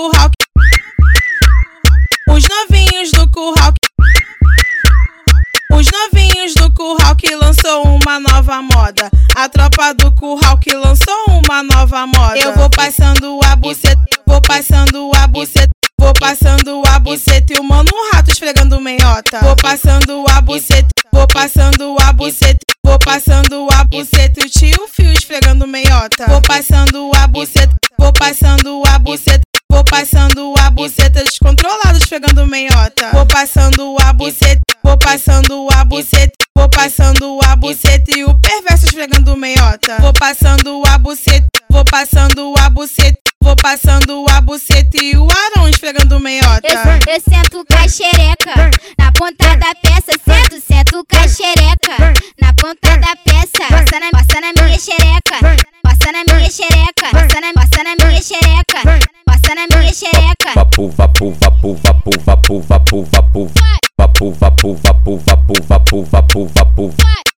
curral. Os novinhos do curral. Os novinhos do curral que lançou uma nova moda. A tropa do curral que lançou uma nova moda. Eu vou passando a buceta, vou passando a buceta. Vou passando a buceta e o mano rato esfregando meiota. Vou passando a buceta, vou passando a buceta. Vou passando a buceta e o tio fio esfregando meiota. Vou passando a buceta, vou passando a buceta. Passando a buceta descontrolado esfregando meiota. Vou passando a buceta, vou passando a buceta. Vou passando a buceta e o perverso esfregando meiota. Vou passando a buceta, vou passando a buceta. Vou passando a buceta e o Arão esfregando meiota. Eu, eu sento com na ponta da peça. Sento, sento com na ponta da peça. Passa na, passa na minha xereca. Passa na minha xereca. Passa na minha xereca. Vapu, vapu, vapu, vapu, vapu, vapu, vapu. Vapu, vapu, vapu, vapu, vapu, vapu, vapu.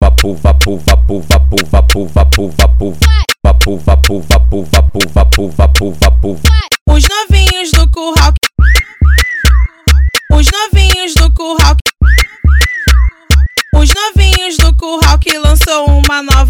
Vapu, vapu, vapu, vapu, vapu, vapu, vapu. Vapu, vapu, vapu, vapu, vapu, vapu, vapu. Os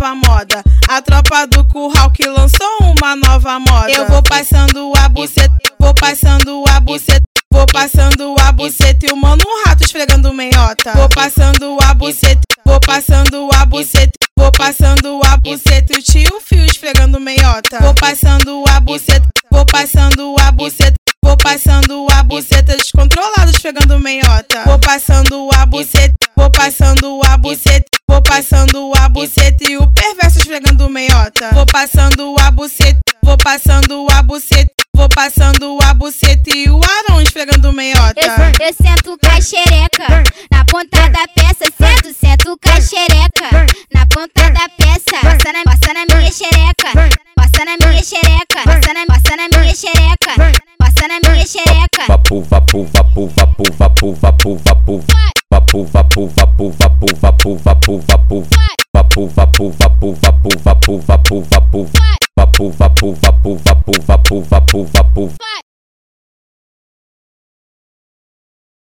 nova moda. A tropa do curral que lançou uma nova moda. Eu vou passando a buceta, vou passando a buceta. Vou passando a buceta e o mano rato esfregando meiota. Vou passando a buceta, vou passando a buceta. Vou passando a buceta e o tio fio esfregando meiota. Vou passando a buceta, vou passando a buceta. Vou passando a buceta descontrolado esfregando meiota. Vou passando a buceta, vou passando a buceta. Vou passando buceta e o perverso esfregando meiota. Vou passando a buceta, vou passando a buceta. Vou passando a buceta e o Arão esfregando meiota. Eu, eu sento com a xereca na ponta da peça. Sento, sento com a xereca na ponta da peça. Passa na, passa na minha xereca. Passa na minha xereca. Passa na, passa na minha xereca. Passa na minha xereca. Vapu, vapu, vapu, vapu, vapu, vapu, vapu. Vapu, vapu, vapu, vapu, vapu, vapu, vapu. Vapu, vapu, vapu, vapu, vapu, vapu, vapu. Vapu, vapu, vapu, vapu, vapu, vapu, vapu.